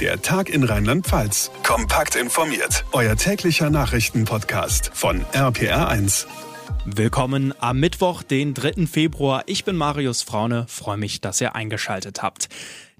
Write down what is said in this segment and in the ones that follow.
Der Tag in Rheinland-Pfalz. Kompakt informiert. Euer täglicher Nachrichtenpodcast von RPR1. Willkommen am Mittwoch, den 3. Februar. Ich bin Marius Fraune. Freue mich, dass ihr eingeschaltet habt.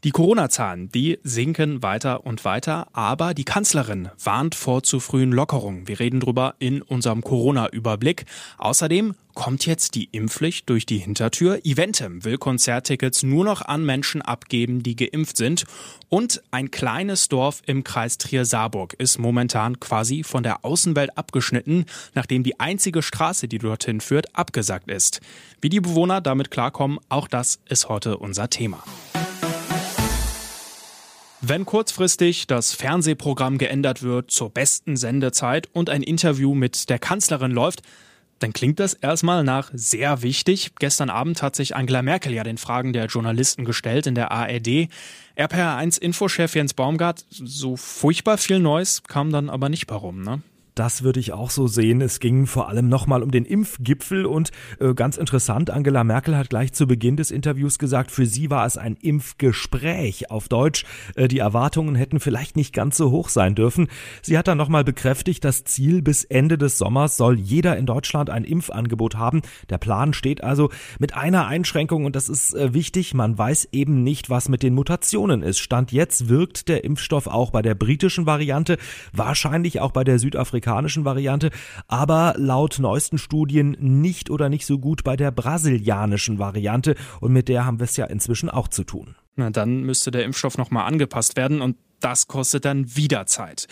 Die Corona-Zahlen, die sinken weiter und weiter, aber die Kanzlerin warnt vor zu frühen Lockerungen. Wir reden drüber in unserem Corona-Überblick. Außerdem kommt jetzt die Impfpflicht durch die Hintertür. Eventim will Konzerttickets nur noch an Menschen abgeben, die geimpft sind. Und ein kleines Dorf im Kreis Trier-Saarburg ist momentan quasi von der Außenwelt abgeschnitten, nachdem die einzige Straße, die dorthin führt, abgesagt ist. Wie die Bewohner damit klarkommen, auch das ist heute unser Thema. Wenn kurzfristig das Fernsehprogramm geändert wird zur besten Sendezeit und ein Interview mit der Kanzlerin läuft, dann klingt das erstmal nach sehr wichtig. Gestern Abend hat sich Angela Merkel ja den Fragen der Journalisten gestellt in der ARD. RPR1 Infochef Jens Baumgart, so furchtbar viel Neues kam dann aber nicht warum, ne? Das würde ich auch so sehen. Es ging vor allem nochmal um den Impfgipfel und äh, ganz interessant, Angela Merkel hat gleich zu Beginn des Interviews gesagt, für sie war es ein Impfgespräch auf Deutsch. Äh, die Erwartungen hätten vielleicht nicht ganz so hoch sein dürfen. Sie hat dann nochmal bekräftigt, das Ziel bis Ende des Sommers soll jeder in Deutschland ein Impfangebot haben. Der Plan steht also mit einer Einschränkung und das ist äh, wichtig, man weiß eben nicht, was mit den Mutationen ist. Stand jetzt wirkt der Impfstoff auch bei der britischen Variante, wahrscheinlich auch bei der Südafrikanischen amerikanischen Variante, aber laut neuesten Studien nicht oder nicht so gut bei der brasilianischen Variante und mit der haben wir es ja inzwischen auch zu tun. Na, dann müsste der Impfstoff nochmal angepasst werden und das kostet dann wieder Zeit.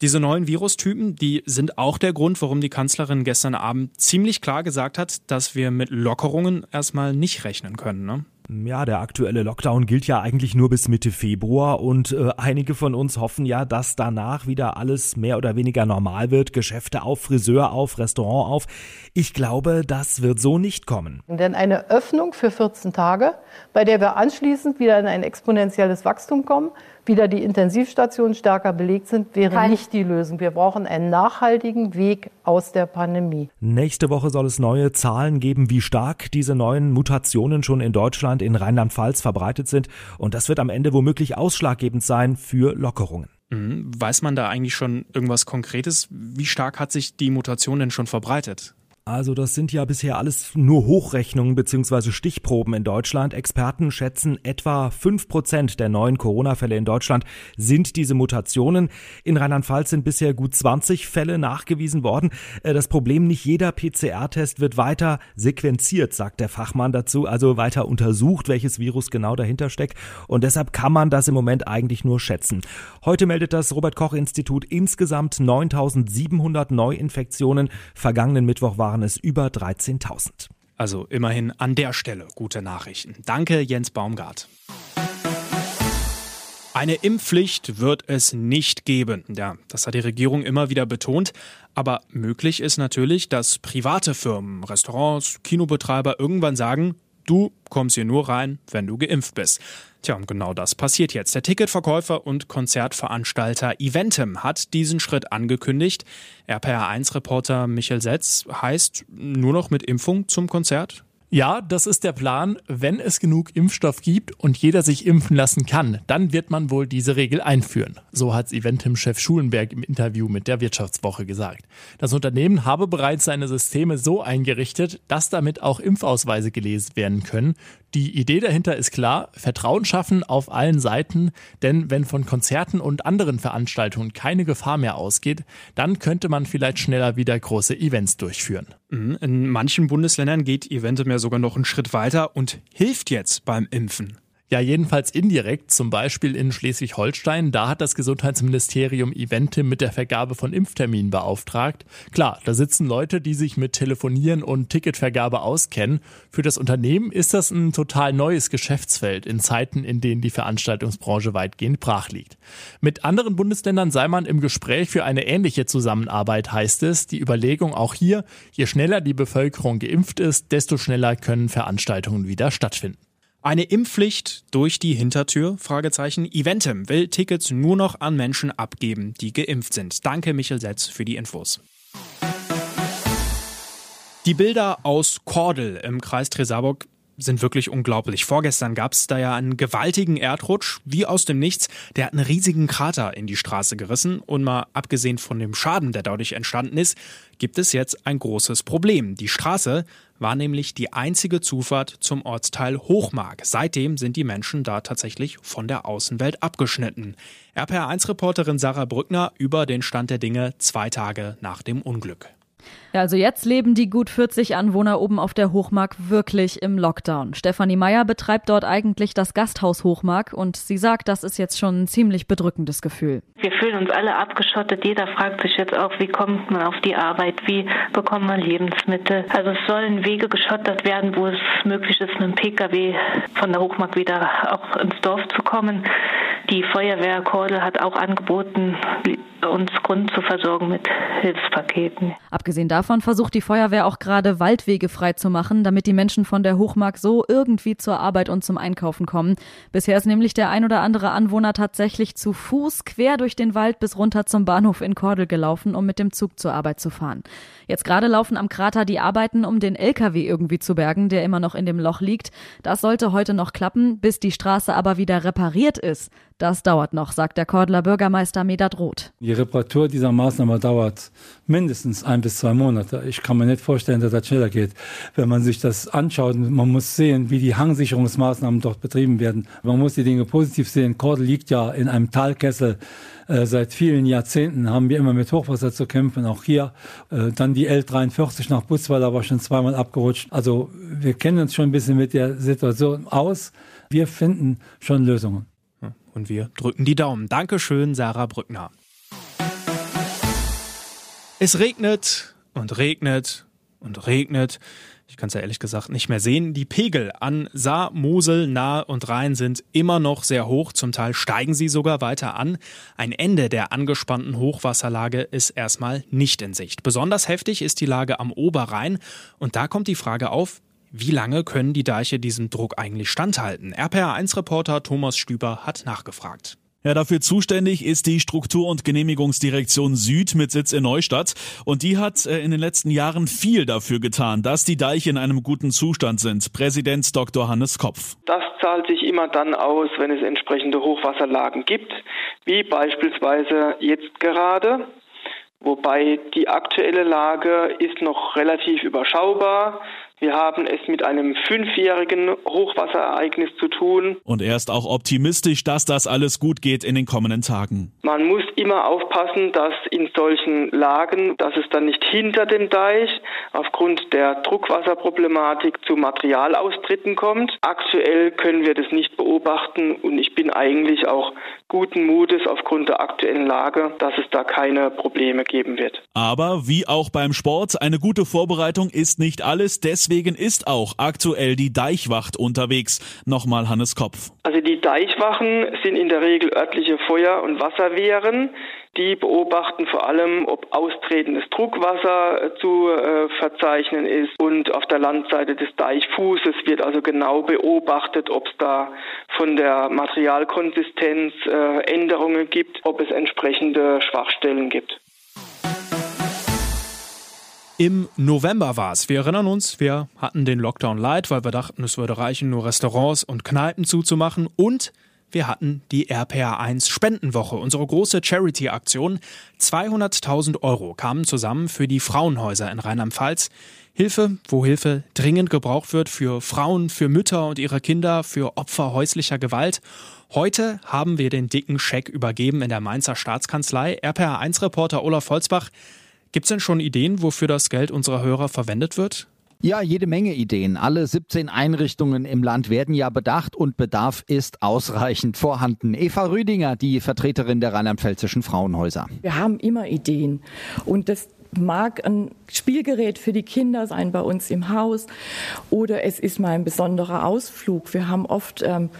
Diese neuen Virustypen, die sind auch der Grund, warum die Kanzlerin gestern Abend ziemlich klar gesagt hat, dass wir mit Lockerungen erstmal nicht rechnen können. Ne? Ja, der aktuelle Lockdown gilt ja eigentlich nur bis Mitte Februar und äh, einige von uns hoffen ja, dass danach wieder alles mehr oder weniger normal wird. Geschäfte auf, Friseur auf, Restaurant auf. Ich glaube, das wird so nicht kommen. Denn eine Öffnung für 14 Tage, bei der wir anschließend wieder in ein exponentielles Wachstum kommen, wieder die Intensivstationen stärker belegt sind, wäre Kein. nicht die Lösung. Wir brauchen einen nachhaltigen Weg aus der Pandemie. Nächste Woche soll es neue Zahlen geben, wie stark diese neuen Mutationen schon in Deutschland, in Rheinland-Pfalz verbreitet sind. Und das wird am Ende womöglich ausschlaggebend sein für Lockerungen. Mhm. Weiß man da eigentlich schon irgendwas Konkretes? Wie stark hat sich die Mutation denn schon verbreitet? Also das sind ja bisher alles nur Hochrechnungen bzw. Stichproben in Deutschland. Experten schätzen, etwa fünf Prozent der neuen Corona-Fälle in Deutschland sind diese Mutationen. In Rheinland-Pfalz sind bisher gut 20 Fälle nachgewiesen worden. Äh, das Problem, nicht jeder PCR-Test wird weiter sequenziert, sagt der Fachmann dazu, also weiter untersucht, welches Virus genau dahinter steckt. Und deshalb kann man das im Moment eigentlich nur schätzen. Heute meldet das Robert-Koch-Institut insgesamt 9700 Neuinfektionen. Vergangenen Mittwoch waren waren es über 13.000. Also immerhin an der Stelle gute Nachrichten. Danke, Jens Baumgart. Eine Impfpflicht wird es nicht geben. Ja, das hat die Regierung immer wieder betont. Aber möglich ist natürlich, dass private Firmen, Restaurants, Kinobetreiber irgendwann sagen, Du kommst hier nur rein, wenn du geimpft bist. Tja, und genau das passiert jetzt. Der Ticketverkäufer und Konzertveranstalter Eventim hat diesen Schritt angekündigt. RPR1-Reporter Michael Setz heißt nur noch mit Impfung zum Konzert? Ja, das ist der Plan. Wenn es genug Impfstoff gibt und jeder sich impfen lassen kann, dann wird man wohl diese Regel einführen. So hat Eventim-Chef Schulenberg im Interview mit der Wirtschaftswoche gesagt. Das Unternehmen habe bereits seine Systeme so eingerichtet, dass damit auch Impfausweise gelesen werden können. Die Idee dahinter ist klar, Vertrauen schaffen auf allen Seiten, denn wenn von Konzerten und anderen Veranstaltungen keine Gefahr mehr ausgeht, dann könnte man vielleicht schneller wieder große Events durchführen. Mhm. In manchen Bundesländern geht Eventim ja sogar noch einen Schritt weiter und hilft jetzt beim Impfen. Ja, jedenfalls indirekt, zum Beispiel in Schleswig-Holstein. Da hat das Gesundheitsministerium Eventim mit der Vergabe von Impfterminen beauftragt. Klar, da sitzen Leute, die sich mit Telefonieren und Ticketvergabe auskennen. Für das Unternehmen ist das ein total neues Geschäftsfeld in Zeiten, in denen die Veranstaltungsbranche weitgehend brach liegt. Mit anderen Bundesländern sei man im Gespräch für eine ähnliche Zusammenarbeit, heißt es. Die Überlegung auch hier, je schneller die Bevölkerung geimpft ist, desto schneller können Veranstaltungen wieder stattfinden. Eine Impfpflicht durch die Hintertür? Fragezeichen. Eventim will Tickets nur noch an Menschen abgeben, die geimpft sind. Danke, Michel Setz, für die Infos. Die Bilder aus Kordel im Kreis Tresaburg sind wirklich unglaublich. Vorgestern gab es da ja einen gewaltigen Erdrutsch, wie aus dem Nichts. Der hat einen riesigen Krater in die Straße gerissen. Und mal abgesehen von dem Schaden, der dadurch entstanden ist, gibt es jetzt ein großes Problem. Die Straße war nämlich die einzige Zufahrt zum Ortsteil Hochmark. Seitdem sind die Menschen da tatsächlich von der Außenwelt abgeschnitten. RPR1-Reporterin Sarah Brückner über den Stand der Dinge zwei Tage nach dem Unglück. Ja, also jetzt leben die gut 40 Anwohner oben auf der Hochmark wirklich im Lockdown. Stefanie Meyer betreibt dort eigentlich das Gasthaus Hochmark und sie sagt, das ist jetzt schon ein ziemlich bedrückendes Gefühl. Wir fühlen uns alle abgeschottet. Jeder fragt sich jetzt auch, wie kommt man auf die Arbeit? Wie bekommt man Lebensmittel? Also es sollen Wege geschottert werden, wo es möglich ist, mit dem Pkw von der Hochmark wieder auch ins Dorf zu kommen. Die Feuerwehr Kordel hat auch angeboten, uns Grund zu versorgen mit Hilfspaketen. Abgesehen davon versucht die Feuerwehr auch gerade Waldwege frei zu machen, damit die Menschen von der Hochmark so irgendwie zur Arbeit und zum Einkaufen kommen. Bisher ist nämlich der ein oder andere Anwohner tatsächlich zu Fuß quer durch den Wald bis runter zum Bahnhof in Kordel gelaufen, um mit dem Zug zur Arbeit zu fahren. Jetzt gerade laufen am Krater die Arbeiten, um den LKW irgendwie zu bergen, der immer noch in dem Loch liegt. Das sollte heute noch klappen, bis die Straße aber wieder repariert ist. Das dauert noch, sagt der Kordler Bürgermeister Medat Roth. Die Reparatur dieser Maßnahme dauert mindestens ein bis zwei Monate. Ich kann mir nicht vorstellen, dass das schneller geht. Wenn man sich das anschaut, man muss sehen, wie die Hangsicherungsmaßnahmen dort betrieben werden. Man muss die Dinge positiv sehen. Kordel liegt ja in einem Talkessel. Äh, seit vielen Jahrzehnten haben wir immer mit Hochwasser zu kämpfen, auch hier. Äh, dann die L43 nach Butzweiler war schon zweimal abgerutscht. Also wir kennen uns schon ein bisschen mit der Situation aus. Wir finden schon Lösungen. Und wir drücken die Daumen. Dankeschön, Sarah Brückner. Es regnet und regnet und regnet. Ich kann es ja ehrlich gesagt nicht mehr sehen. Die Pegel an Saar, Mosel, Nahe und Rhein sind immer noch sehr hoch. Zum Teil steigen sie sogar weiter an. Ein Ende der angespannten Hochwasserlage ist erstmal nicht in Sicht. Besonders heftig ist die Lage am Oberrhein. Und da kommt die Frage auf, wie lange können die Deiche diesem Druck eigentlich standhalten? RPR1-Reporter Thomas Stüber hat nachgefragt. Ja, dafür zuständig ist die Struktur- und Genehmigungsdirektion Süd mit Sitz in Neustadt. Und die hat äh, in den letzten Jahren viel dafür getan, dass die Deiche in einem guten Zustand sind. Präsident Dr. Hannes Kopf. Das zahlt sich immer dann aus, wenn es entsprechende Hochwasserlagen gibt, wie beispielsweise jetzt gerade. Wobei die aktuelle Lage ist noch relativ überschaubar. Wir haben es mit einem fünfjährigen Hochwasserereignis zu tun. Und er ist auch optimistisch, dass das alles gut geht in den kommenden Tagen. Man muss immer aufpassen, dass in solchen Lagen, dass es dann nicht hinter dem Deich aufgrund der Druckwasserproblematik zu Materialaustritten kommt. Aktuell können wir das nicht beobachten und ich bin eigentlich auch guten Mutes aufgrund der aktuellen Lage, dass es da keine Probleme geben wird. Aber wie auch beim Sport, eine gute Vorbereitung ist nicht alles. Deswegen ist auch aktuell die Deichwacht unterwegs. Nochmal Hannes Kopf. Also die Deichwachen sind in der Regel örtliche Feuer- und Wasserwehren. Die beobachten vor allem, ob austretendes Druckwasser äh, zu äh, verzeichnen ist. Und auf der Landseite des Deichfußes wird also genau beobachtet, ob es da von der Materialkonsistenz äh, Änderungen gibt, ob es entsprechende Schwachstellen gibt. Im November war es. Wir erinnern uns, wir hatten den Lockdown light, weil wir dachten, es würde reichen, nur Restaurants und Kneipen zuzumachen. Und wir hatten die RPA1 Spendenwoche, unsere große Charity-Aktion. 200.000 Euro kamen zusammen für die Frauenhäuser in Rheinland-Pfalz. Hilfe, wo Hilfe dringend gebraucht wird für Frauen, für Mütter und ihre Kinder, für Opfer häuslicher Gewalt. Heute haben wir den dicken Scheck übergeben in der Mainzer Staatskanzlei. RPA1-Reporter Olaf Holzbach Gibt es denn schon Ideen, wofür das Geld unserer Hörer verwendet wird? Ja, jede Menge Ideen. Alle 17 Einrichtungen im Land werden ja bedacht und Bedarf ist ausreichend vorhanden. Eva Rüdinger, die Vertreterin der rheinland-pfälzischen Frauenhäuser. Wir haben immer Ideen und das mag ein Spielgerät für die Kinder sein bei uns im Haus oder es ist mal ein besonderer Ausflug. Wir haben oft ähm,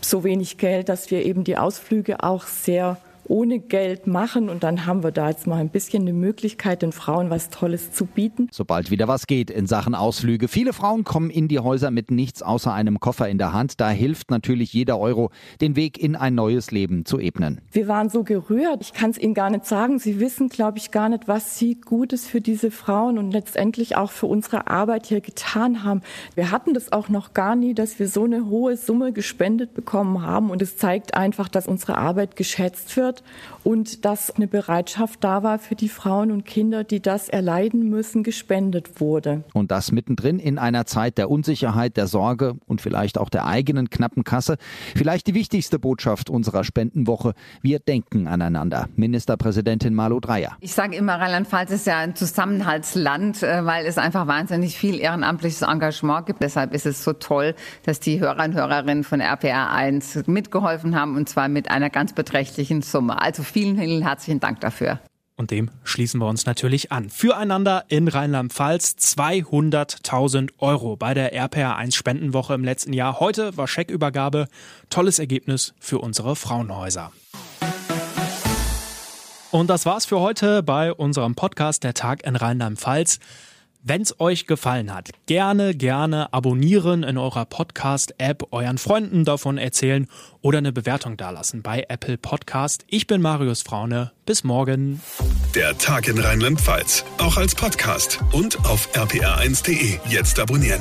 so wenig Geld, dass wir eben die Ausflüge auch sehr ohne Geld machen. Und dann haben wir da jetzt mal ein bisschen eine Möglichkeit, den Frauen was Tolles zu bieten. Sobald wieder was geht in Sachen Ausflüge. Viele Frauen kommen in die Häuser mit nichts außer einem Koffer in der Hand. Da hilft natürlich jeder Euro, den Weg in ein neues Leben zu ebnen. Wir waren so gerührt. Ich kann es Ihnen gar nicht sagen. Sie wissen, glaube ich, gar nicht, was Sie Gutes für diese Frauen und letztendlich auch für unsere Arbeit hier getan haben. Wir hatten das auch noch gar nie, dass wir so eine hohe Summe gespendet bekommen haben. Und es zeigt einfach, dass unsere Arbeit geschätzt wird Oh. Und dass eine Bereitschaft da war für die Frauen und Kinder, die das erleiden müssen, gespendet wurde. Und das mittendrin in einer Zeit der Unsicherheit, der Sorge und vielleicht auch der eigenen knappen Kasse. Vielleicht die wichtigste Botschaft unserer Spendenwoche. Wir denken aneinander. Ministerpräsidentin Malu Dreyer. Ich sage immer, Rheinland-Pfalz ist ja ein Zusammenhaltsland, äh, weil es einfach wahnsinnig viel ehrenamtliches Engagement gibt. Deshalb ist es so toll, dass die Hörer und Hörerinnen von RPR 1 mitgeholfen haben und zwar mit einer ganz beträchtlichen Summe. Also vielen, vielen herzlichen Dank dafür. Und dem schließen wir uns natürlich an. Füreinander in Rheinland-Pfalz 200.000 Euro bei der RPR1 Spendenwoche im letzten Jahr. Heute war Scheckübergabe. Tolles Ergebnis für unsere Frauenhäuser. Und das war's für heute bei unserem Podcast Der Tag in Rheinland-Pfalz. Wenn es euch gefallen hat, gerne, gerne abonnieren in eurer Podcast-App, euren Freunden davon erzählen oder eine Bewertung dalassen bei Apple Podcast. Ich bin Marius Fraune. Bis morgen. Der Tag in Rheinland-Pfalz, auch als Podcast und auf rpr1.de. Jetzt abonnieren.